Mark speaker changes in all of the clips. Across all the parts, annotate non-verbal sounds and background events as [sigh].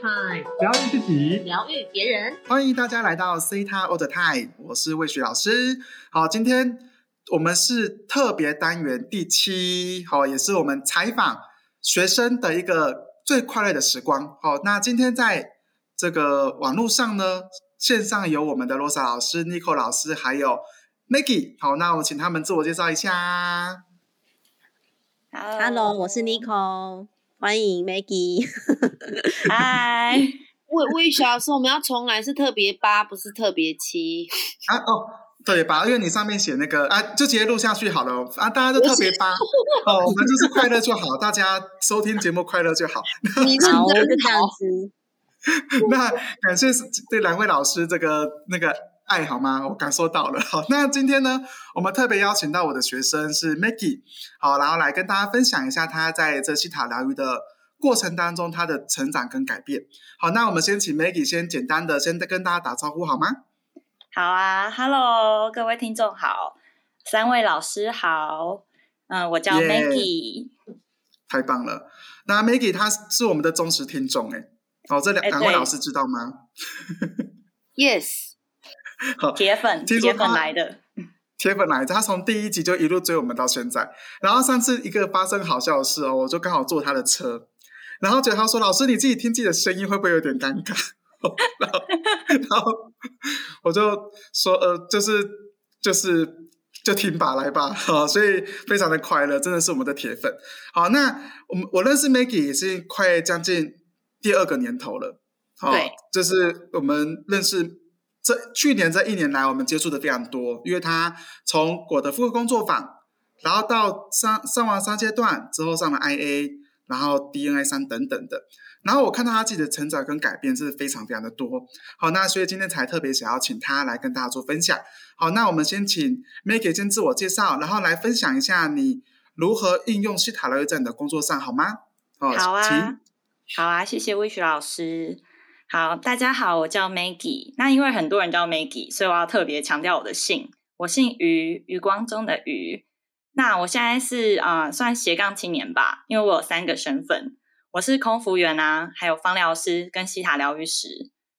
Speaker 1: Time，
Speaker 2: 疗愈自己，
Speaker 1: 疗愈别人。
Speaker 2: 欢迎大家来到 C 他 All the Time，我是魏雪老师。好，今天我们是特别单元第七，好，也是我们采访学生的一个最快乐的时光。好，那今天在这个网络上呢，线上有我们的罗莎老师、Nico 老师，还有 Maggie。好，那我请他们自我介绍一下。
Speaker 3: Hello，我是 Nico，欢迎 Maggie。[laughs]
Speaker 4: 嗨，[laughs]
Speaker 5: 魏魏小老师，我们要重来，是特别八，不是特别七。
Speaker 2: 啊哦，对八？因为你上面写那个啊，就直接录下去好了啊，大家都特别八哦，我们就是快乐就好，大家收听节目快乐就好。
Speaker 5: 你认
Speaker 3: 好，我就
Speaker 5: 真
Speaker 3: 这样子。[laughs]
Speaker 2: 那感谢对两位老师这个那个爱好吗？我感受到了。好，那今天呢，我们特别邀请到我的学生是 Maggie，好，然后来跟大家分享一下他在这西塔疗愈的过程当中他的成长跟改变。好，那我们先请 Maggie 先简单的先跟大家打招呼好吗？
Speaker 4: 好啊，Hello，各位听众好，三位老师好，嗯，我叫 Maggie，
Speaker 2: 太棒了！那 Maggie 她是我们的忠实听众哎，哦，这两两位老师知道吗？[laughs]
Speaker 5: Yes，[laughs]
Speaker 2: 好，
Speaker 4: 铁粉，铁粉
Speaker 2: 他
Speaker 4: 来的，
Speaker 2: 铁粉来着，他从第一集就一路追我们到现在。然后上次一个发生好笑的事哦，我就刚好坐他的车，然后觉得他说：“老师，你自己听自己的声音会不会有点尴尬？” [laughs] 然后，然后我就说：“呃，就是就是就听吧，来吧。[laughs] ”好，所以非常的快乐，真的是我们的铁粉。好，那我们我认识 Maggie 也是快将近第二个年头了。好
Speaker 4: 对，
Speaker 2: 就是我们认识这去年这一年来，我们接触的非常多，因为他从我的复合工作坊，然后到上上完三阶段之后上了 IA，然后 DNA 三等等的，然后我看到他自己的成长跟改变是非常非常的多。好，那所以今天才特别想要请他来跟大家做分享。好，那我们先请 Maggie 先自我介绍，然后来分享一下你如何应用西塔疗愈在你的工作上，好吗？哦，
Speaker 4: 好啊
Speaker 2: 请，
Speaker 4: 好啊，谢谢魏雪老师。好，大家好，我叫 Maggie。那因为很多人叫 Maggie，所以我要特别强调我的姓，我姓余，余光中的余。那我现在是啊、算斜杠青年吧，因为我有三个身份，我是空服员啊，还有芳疗师跟西塔疗愈师。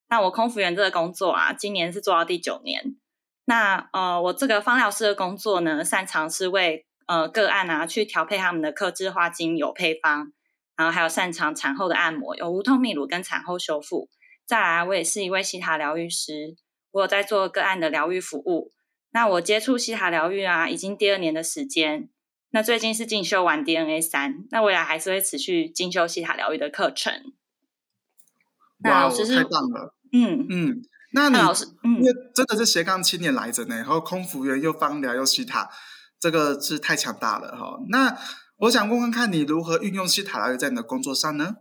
Speaker 4: 那我空服员这个工作啊，今年是做到第九年。那呃，我这个芳疗师的工作呢，擅长是为呃个案啊去调配他们的克制化精油配方，然后还有擅长产后的按摩，有无痛泌乳跟产后修复。再来，我也是一位西塔疗愈师，我有在做个案的疗愈服务。那我接触西塔疗愈啊，已经第二年的时间。那最近是进修完 DNA 三，那未来还是会持续进修西塔疗愈的课程。那
Speaker 2: 哇哦，
Speaker 4: 老师是
Speaker 2: 太棒了，
Speaker 4: 嗯，
Speaker 2: 嗯，那
Speaker 4: 老师嗯
Speaker 2: 因为真的是斜杠青年来着呢，然后空服员又芳疗又西塔，这个是太强大了哈。那我想问问看你如何运用西塔疗愈在你的工作上呢？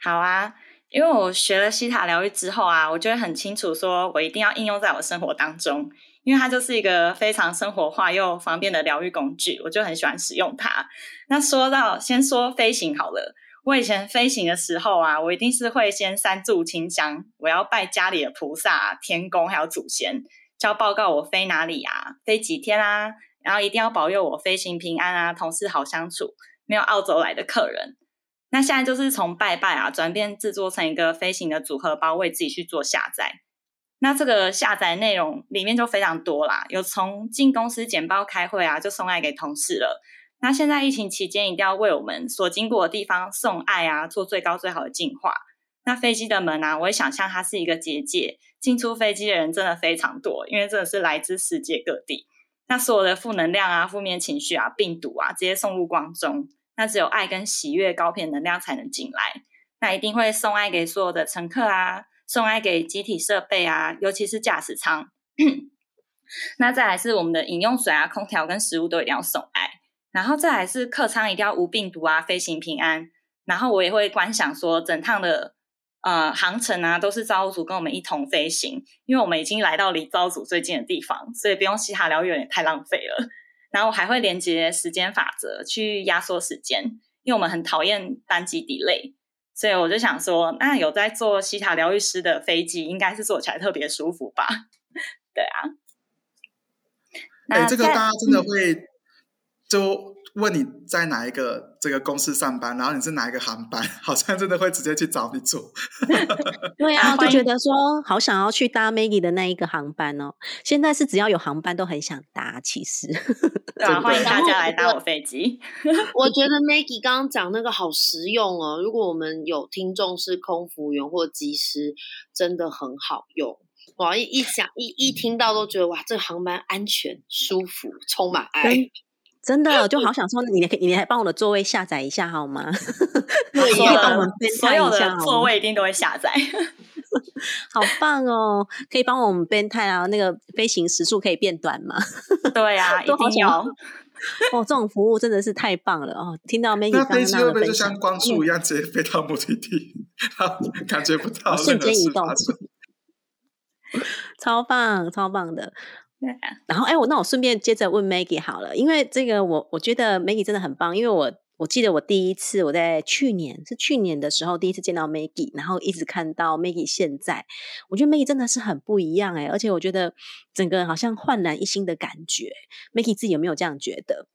Speaker 4: 好啊，因为我学了西塔疗愈之后啊，我就会很清楚说，我一定要应用在我生活当中，因为它就是一个非常生活化又方便的疗愈工具，我就很喜欢使用它。那说到先说飞行好了，我以前飞行的时候啊，我一定是会先三炷清香，我要拜家里的菩萨、天公还有祖先，就要报告我飞哪里啊，飞几天啊，然后一定要保佑我飞行平安啊，同事好相处，没有澳洲来的客人。那现在就是从拜拜啊，转变制作成一个飞行的组合包，为自己去做下载。那这个下载内容里面就非常多啦，有从进公司简报开会啊，就送爱给同事了。那现在疫情期间，一定要为我们所经过的地方送爱啊，做最高最好的净化。那飞机的门啊，我会想象它是一个结界，进出飞机的人真的非常多，因为真的是来自世界各地。那所有的负能量啊、负面情绪啊、病毒啊，直接送入光中。那只有爱跟喜悦高频能量才能进来。那一定会送爱给所有的乘客啊，送爱给机体设备啊，尤其是驾驶舱。[coughs] 那再来是我们的饮用水啊、空调跟食物都一定要送爱。然后再来是客舱一定要无病毒啊，飞行平安。然后我也会观想说，整趟的呃航程啊，都是造物主跟我们一同飞行，因为我们已经来到离造物主最近的地方，所以不用西塔疗愈有点太浪费了。然后我还会连接时间法则去压缩时间，因为我们很讨厌班机 delay，所以我就想说，那有在做西塔疗愈师的飞机，应该是坐起来特别舒服吧？[laughs] 对啊。
Speaker 2: 哎、这个大家真的会，就问你在哪一个这个公司上班，然后你是哪一个航班，[laughs] 好像真的会直接去找你做。[laughs]
Speaker 3: 对啊，就觉得说好想要去搭 Maggie 的那一个航班哦。现在是只要有航班都很想搭，其实 [laughs]
Speaker 4: 对啊，欢迎大家来搭我飞机。
Speaker 5: 我觉得 Maggie 刚刚讲那个好实用哦。如果我们有听众是空服员或机师，真的很好用。哇，一一想一一听到都觉得哇，这个航班安全、舒服、充满爱。
Speaker 3: 真真的就好想说，你可以你还帮我的座位下载一下好吗？
Speaker 5: 对
Speaker 3: 你可以
Speaker 4: 所有
Speaker 3: 帮我们
Speaker 4: 的
Speaker 3: 编
Speaker 4: 所有的
Speaker 3: 探一下
Speaker 4: 座位一定都会下载。[laughs]
Speaker 3: 好棒哦！可以帮我们编探啊，那个飞行时速可以变短吗？[laughs]
Speaker 4: 对啊，[laughs]
Speaker 3: 都好想
Speaker 4: 定要。
Speaker 3: 哦，这种服务真的是太棒了哦！听到 Maggie
Speaker 2: 那
Speaker 3: 刚刚那样
Speaker 2: 飞机会不会就
Speaker 3: 的分享
Speaker 2: 像，光速一样直接飞到目的地，然后感觉不到
Speaker 3: 哦瞬间移动？超棒，超棒的。
Speaker 4: 对啊
Speaker 3: 然后，哎，我那我顺便接着问 Maggie 好了，因为这个我我觉得 Maggie 真的很棒，因为我我记得我第一次我在去年是去年的时候第一次见到 Maggie，然后一直看到 Maggie 现在，我觉得 Maggie 真的是很不一样哎，而且我觉得整个人好像焕然一新的感觉。Maggie 自己有没有这样觉得？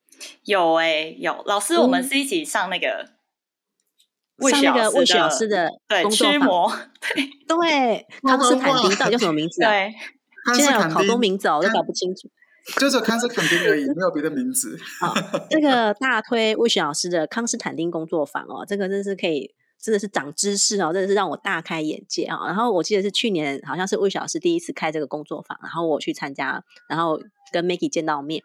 Speaker 4: 有哎、有老师，我们是一起上那个魏
Speaker 3: 上那个魏雪老
Speaker 4: 的
Speaker 3: 师的
Speaker 4: 对
Speaker 3: 工作坊，
Speaker 4: 驱魔，
Speaker 3: 对，
Speaker 2: 哇
Speaker 3: 康斯坦
Speaker 2: 哇
Speaker 3: 丁到底叫什么名字啊？
Speaker 4: 对
Speaker 3: 现在有
Speaker 2: 康斯坦丁
Speaker 3: 好多名字哦，我都搞不清楚。[laughs]
Speaker 2: 就是康斯坦丁而已，没有别的名字。[laughs]
Speaker 3: 好，这个大推魏雪老师的康斯坦丁工作坊哦，这个真是可以，真的是长知识哦，真的是让我大开眼界啊、然后我记得是去年好像是魏雪老师第一次开这个工作坊，然后我去参加，然后跟 Maggie 见到面，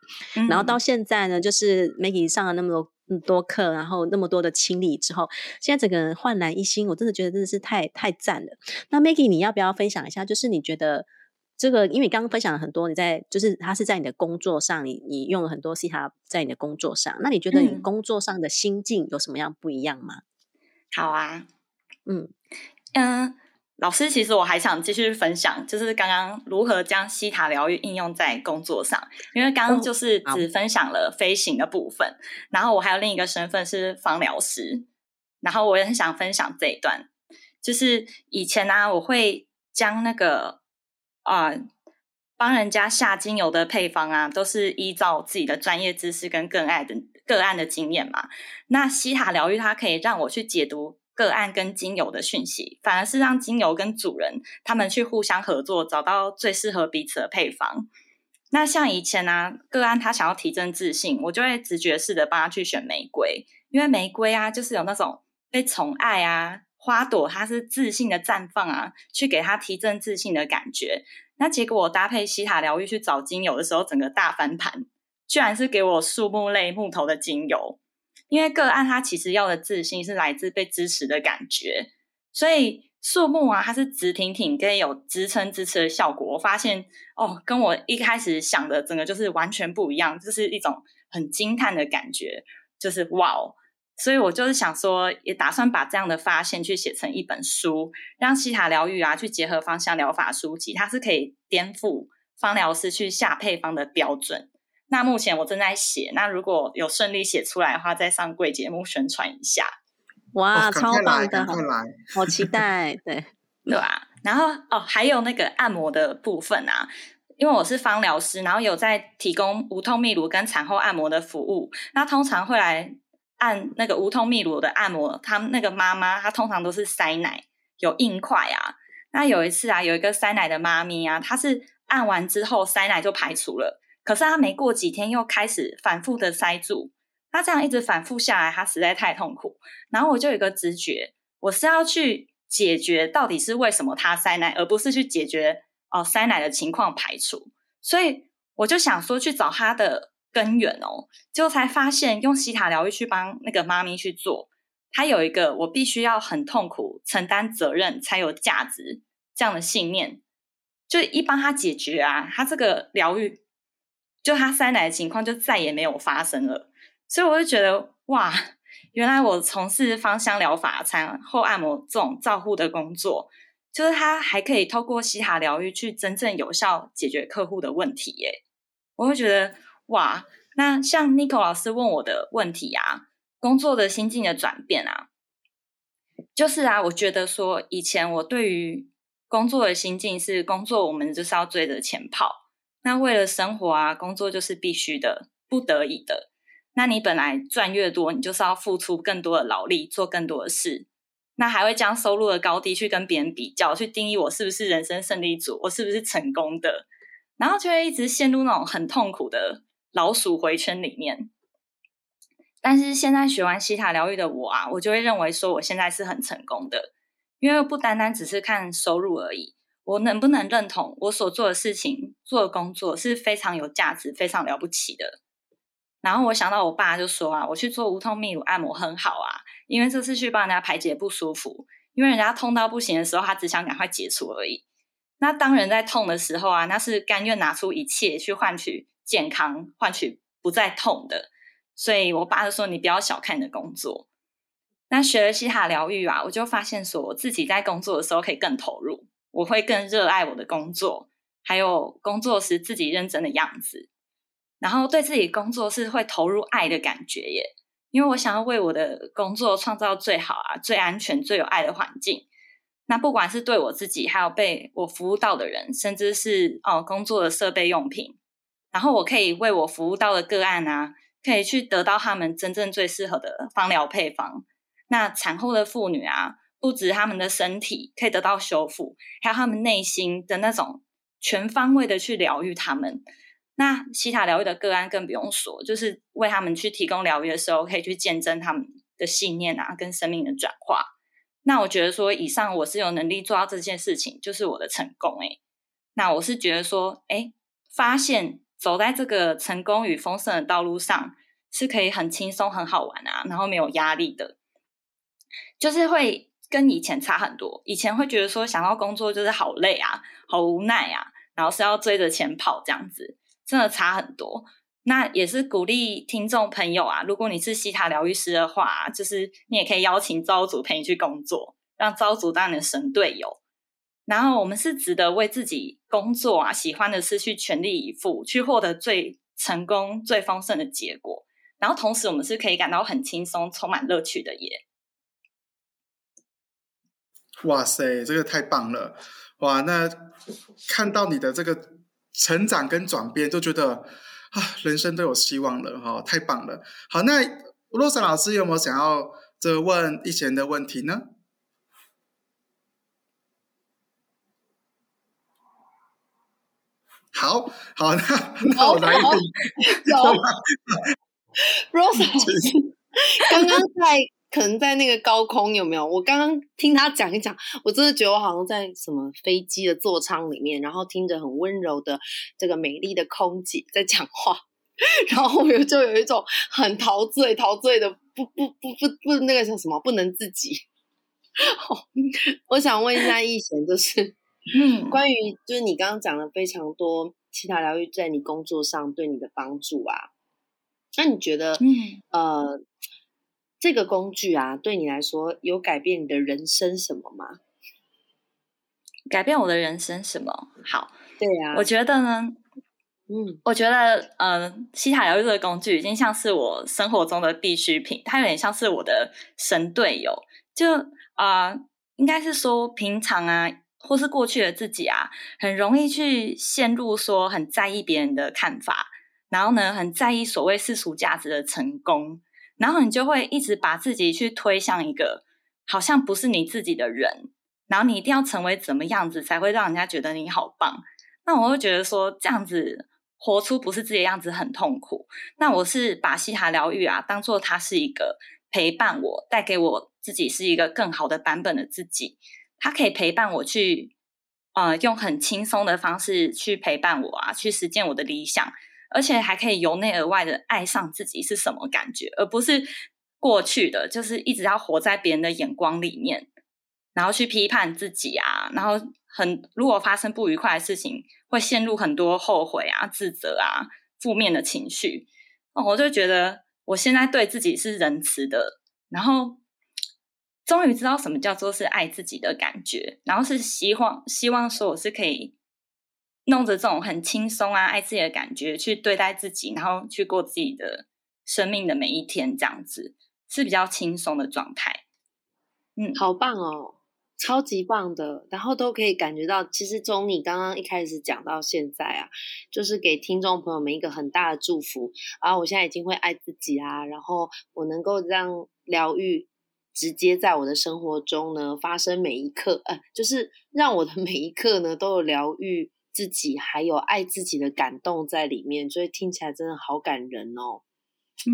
Speaker 3: 然后到
Speaker 4: 嗯
Speaker 3: 现在呢，就是 Maggie 上了那么多。多课，然后那么多的清理之后，现在整个人焕然一新，我真的觉得真的是太太赞了。那 Maggie，你要不要分享一下？就是你觉得这个，因为你刚刚分享了很多，你在就是他是在你的工作上，你你用了很多西塔在你的工作上，那你觉得你
Speaker 4: 嗯。
Speaker 3: 工作上的心境有什么样不一样吗？
Speaker 4: 好啊，
Speaker 3: 嗯，
Speaker 4: 嗯，老师，其实我还想继续分享，就是刚刚如何将西塔疗愈应用在工作上，因为刚刚
Speaker 3: 哦
Speaker 4: 就是只分享了飞行的部分，然后我还有另一个身份是芳疗师，然后我也很想分享这一段，就是以前呢、我会将那个啊。帮人家下精油的配方啊，都是依照自己的专业知识跟个案的个案的经验嘛。那西塔疗愈它可以让我去解读个案跟精油的讯息，反而是让精油跟主人他们去互相合作，找到最适合彼此的配方。那像以前呢、个案他想要提振自信，我就会直觉式的帮他去选玫瑰，因为玫瑰啊，就是有那种被宠爱啊，花朵它是自信的绽放啊，去给他提振自信的感觉。那结果我搭配西塔疗愈去找精油的时候，整个大翻盘，居然是给我树木类木头的精油。因为个案它其实要的自信是来自被支持的感觉，所以树木啊，它是直挺挺跟有支撑支持的效果。我发现哦，跟我一开始想的整个就是完全不一样，就是一种很惊叹的感觉，就是哇哦！所以我就是想说，也打算把这样的发现去写成一本书，让西塔疗愈啊去结合芳香疗法书籍，它是可以颠覆芳疗师去下配方的标准。那目前我正在写，那如果有顺利写出来的话，再上贵节目宣传一下，
Speaker 3: 哇，
Speaker 2: 哦
Speaker 3: 超，棒的，好期待，对，[laughs]
Speaker 4: 对吧、然后哦，还有那个按摩的部分啊，因为我是芳疗师，然后有在提供无痛泌乳跟产后按摩的服务。那通常会来按那个无痛泌乳的按摩，他那个妈妈她通常都是塞奶有硬块啊。那有一次啊，有一个塞奶的妈咪啊，她是按完之后塞奶就排除了，可是她没过几天又开始反复的塞住。那这样一直反复下来，她实在太痛苦。然后我就有一个直觉，我是要去解决到底是为什么她塞奶，而不是去解决哦塞奶的情况排除。所以我就想说去找她的根源哦，结果才发现用西塔疗愈去帮那个妈咪去做，她有一个我必须要很痛苦承担责任才有价值这样的信念，就一帮她解决啊，她这个疗愈就她塞奶的情况就再也没有发生了。所以我就觉得哇，原来我从事芳香疗法、产后按摩这种照护的工作，就是它还可以透过西塔疗愈去真正有效解决客户的问题耶。我会觉得哇，那像 n i c o 老师问我的问题啊，工作的心境的转变啊，就是啊，我觉得说以前我对于工作的心境是工作，我们就是要追着钱跑，那为了生活啊，工作就是必须的、不得已的。那你本来赚越多，你就是要付出更多的劳力，做更多的事。那还会将收入的高低去跟别人比较，去定义我是不是人生胜利组，我是不是成功的，然后就会一直陷入那种很痛苦的老鼠回圈里面。但是现在学完西塔疗愈的我啊，我就会认为说我现在是很成功的，因为不单单只是看收入而已，我能不能认同我所做的事情、做的工作是非常有价值、非常了不起的。然后我想到我爸就说啊，我去做无痛泌乳按摩很好啊，因为这次去帮人家排解不舒服，因为人家痛到不行的时候，他只想赶快解除而已。那当人在痛的时候啊，那是甘愿拿出一切去换取健康，换取不再痛的。所以我爸就说，你不要小看你的工作。那学了西塔疗愈啊，我就发现说，我自己在工作的时候可以更投入，我会更热爱我的工作，还有工作时自己认真的样子。然后对自己工作是会投入爱的感觉耶，因为我想要为我的工作创造最好啊、最安全、最有爱的环境。那不管是对我自己，还有被我服务到的人，甚至是哦工作的设备用品，然后我可以为我服务到的个案啊，可以去得到他们真正最适合的芳疗配方。那产后的妇女啊，不止他们的身体可以得到修复，还有他们内心的那种全方位的去疗愈他们。那西塔疗愈的个案更不用说，就是为他们去提供疗愈的时候，可以去见证他们的信念啊，跟生命的转化。那我觉得说，以上我是有能力做到这件事情，就是我的成功。诶那我是觉得说，哎，发现走在这个成功与丰盛的道路上，是可以很轻松、很好玩啊，然后没有压力的，就是会跟以前差很多。以前会觉得说，想要工作就是好累啊，好无奈啊，然后是要追着钱跑这样子。真的差很多，那也是鼓励听众朋友啊。如果你是西塔疗愈师的话，就是你也可以邀请招组陪你去工作，让招组当你的神队友。然后我们是值得为自己工作啊、喜欢的事去全力以赴，去获得最成功、最丰盛的结果。然后同时，我们是可以感到很轻松、充满乐趣的耶。
Speaker 2: 哇塞，这个太棒了！哇，那看到你的这个。成长跟转变，就觉得啊，人生都有希望了哈，太棒了。好，那洛莎老师有没有想要这问一贤的问题呢？好好，那那我来一个。
Speaker 5: 有，洛莎老师刚刚在。可能在那个高空有没有？我刚刚听他讲一讲，我真的觉得我好像在什么飞机的座舱里面，然后听着很温柔的这个美丽的空姐在讲话，[laughs] 然后我就有一种很陶醉、陶醉的不不不不不那个叫什么不能自己。[laughs] 我想问一下易贤，就是嗯，关于就是你刚刚讲了非常多其他疗愈在你工作上对你的帮助啊，那你觉得嗯呃？这个工具啊，对你来说有改变你的人生什么吗？
Speaker 4: 改变我的人生什么？好，
Speaker 5: 对呀，
Speaker 4: 我觉得呢，嗯，我觉得，嗯，西塔疗愈这个工具已经像是我生活中的必需品，它有点像是我的神队友。就啊，应该是说平常啊，或是过去的自己啊，很容易去陷入说很在意别人的看法，然后呢，很在意所谓世俗价值的成功。然后你就会一直把自己去推向一个好像不是你自己的人，然后你一定要成为怎么样子才会让人家觉得你好棒？那我会觉得说这样子活出不是自己的样子很痛苦。那我是把西塔疗愈啊当做它是一个陪伴我，带给我自己是一个更好的版本的自己。他可以陪伴我去，呃，用很轻松的方式去陪伴我啊，去实践我的理想。而且还可以由内而外的爱上自己是什么感觉，而不是过去的就是一直要活在别人的眼光里面，然后去批判自己啊，然后很如果发生不愉快的事情，会陷入很多后悔啊、自责啊、负面的情绪。哦，我就觉得我现在对自己是仁慈的，然后终于知道什么叫做是爱自己的感觉，然后是希望希望说我是可以。弄着这种很轻松啊、爱自己的感觉去对待自己，然后去过自己的生命的每一天，这样子是比较轻松的状态。
Speaker 5: 嗯，好棒哦！超级棒的，然后都可以感觉到，其实从你刚刚一开始讲到现在啊，就是给听众朋友们一个很大的祝福啊！我现在已经会爱自己啊，然后我能够让疗愈直接在我的生活中呢发生每一刻，呃，就是让我的 [laughs] 每一刻呢都有疗愈自己，还有爱自己的感动在里面，所以听起来真的好感人哦。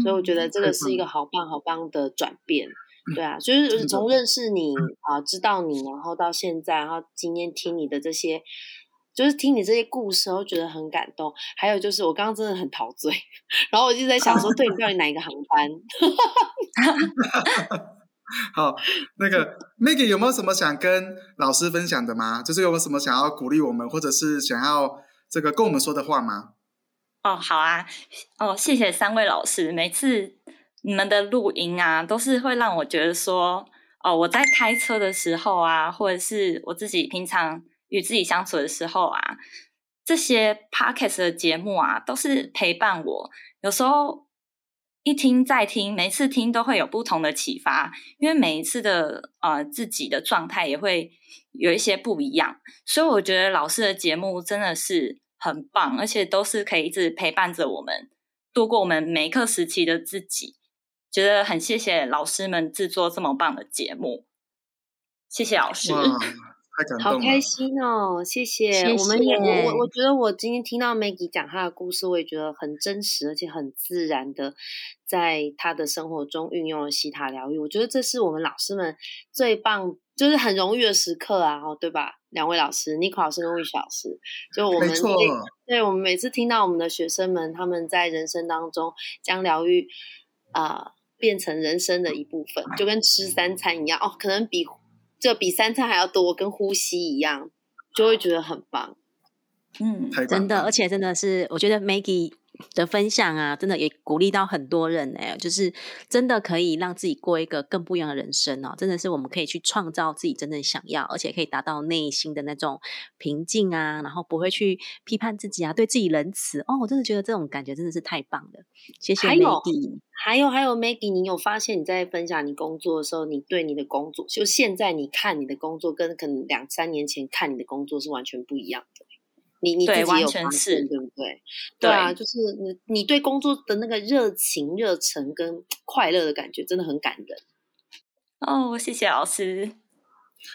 Speaker 5: 所以我觉得这个是一个好棒好棒的转变。对啊，就是从认识你啊，知道你，然后到现在，然后今天听你的这些，就是听你这些故事，我觉得很感动。还有就是我刚刚真的很陶醉，[laughs] 然后我就在想说，对你到底哪一个航班？[laughs] [laughs]
Speaker 2: 好，那个 [laughs] Maggie 有没有什么想跟老师分享的吗？就是有没有什么想要鼓励我们，或者是想要这个跟我们说的话吗？
Speaker 4: 哦，好啊，哦，谢谢三位老师，每次。你们的录音啊，都是会让我觉得说，哦，我在开车的时候啊，或者是我自己平常与自己相处的时候啊，这些 podcast 的节目啊，都是陪伴我。有时候一听再听，每次听都会有不同的启发，因为每一次的呃自己的状态也会有一些不一样。所以我觉得老师的节目真的是很棒，而且都是可以一直陪伴着我们度过我们每一刻时期的自己。觉得很谢谢老师们制作这么棒的节目，谢谢老师，
Speaker 2: 太感动
Speaker 5: 好开心哦！谢谢，我们也我觉得我今天听到 Maggie 讲她的故事，我也觉得很真实，而且很自然的在她的生活中运用了西塔疗愈。我觉得这是我们老师们最棒，就是很荣誉的时刻啊！哦，对吧？两位老师，Nico 老师跟魏雪老师，就我们对我们每次听到我们的学生们他们在人生当中将疗愈啊。变成人生的一部分，就跟吃三餐一样哦，可能比这比三餐还要多，跟呼吸一样，就会觉得很棒。
Speaker 3: 嗯，真的，而且真的是，我觉得 Maggie。的分享啊，真的也鼓励到很多人哎，就是真的可以让自己过一个更不一样的人生哦。真的是我们可以去创造自己真正想要，而且可以达到内心的那种平静啊，然后不会去批判自己啊，对自己仁慈哦。我真的觉得这种感觉真的是太棒了。谢谢 Maggie。
Speaker 5: 还有还有 Maggie，你有发现你在分享你工作的时候，你对你的工作，就现在你看你的工作，跟可能两三年前看你的工作是完全不一样的。你你自己有发现对不对？对啊，就是你你对工作的那个热情、热忱跟快乐的感觉，真的很感人。
Speaker 4: 哦，谢谢老师，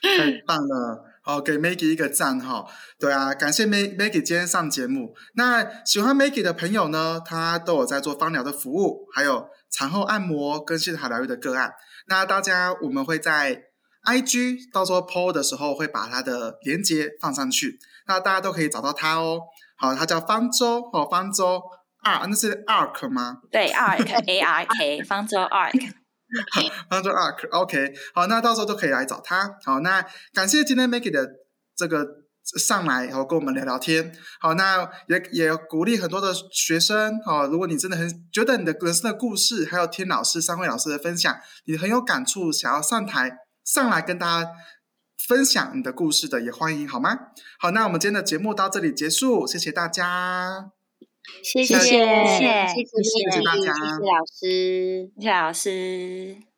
Speaker 2: 太棒了！好，给 Maggie 一个赞哈。对啊，感谢 Mag Maggie 今天上节目。那喜欢 Maggie 的朋友呢，他都有在做芳疗的服务，还有产后按摩跟心塔疗愈的个案。那大家我们会在 IG 到时候 PO 的时候，会把它的连接放上去。那大家都可以找到他哦。好，他叫方舟哦，方舟 R，那是 Ark 吗？
Speaker 4: 对，Ark A R K，[laughs] 方舟 Ark，
Speaker 2: 方舟 Ark，OK。好，那到时候都可以来找他。好，那感谢今天 Maggie 的这个上来，然后跟我们聊聊天。好，那也也鼓励很多的学生。好，如果你真的很觉得你的人生的故事，还有听老师三位老师的分享，你很有感触，想要上台上来跟大家。分享你的故事的也欢迎，好吗？好，那我们今天的节目到这里结束，谢谢大家，
Speaker 5: 谢谢谢谢谢
Speaker 4: 谢
Speaker 5: 大家，谢谢老师，
Speaker 4: 谢谢老师。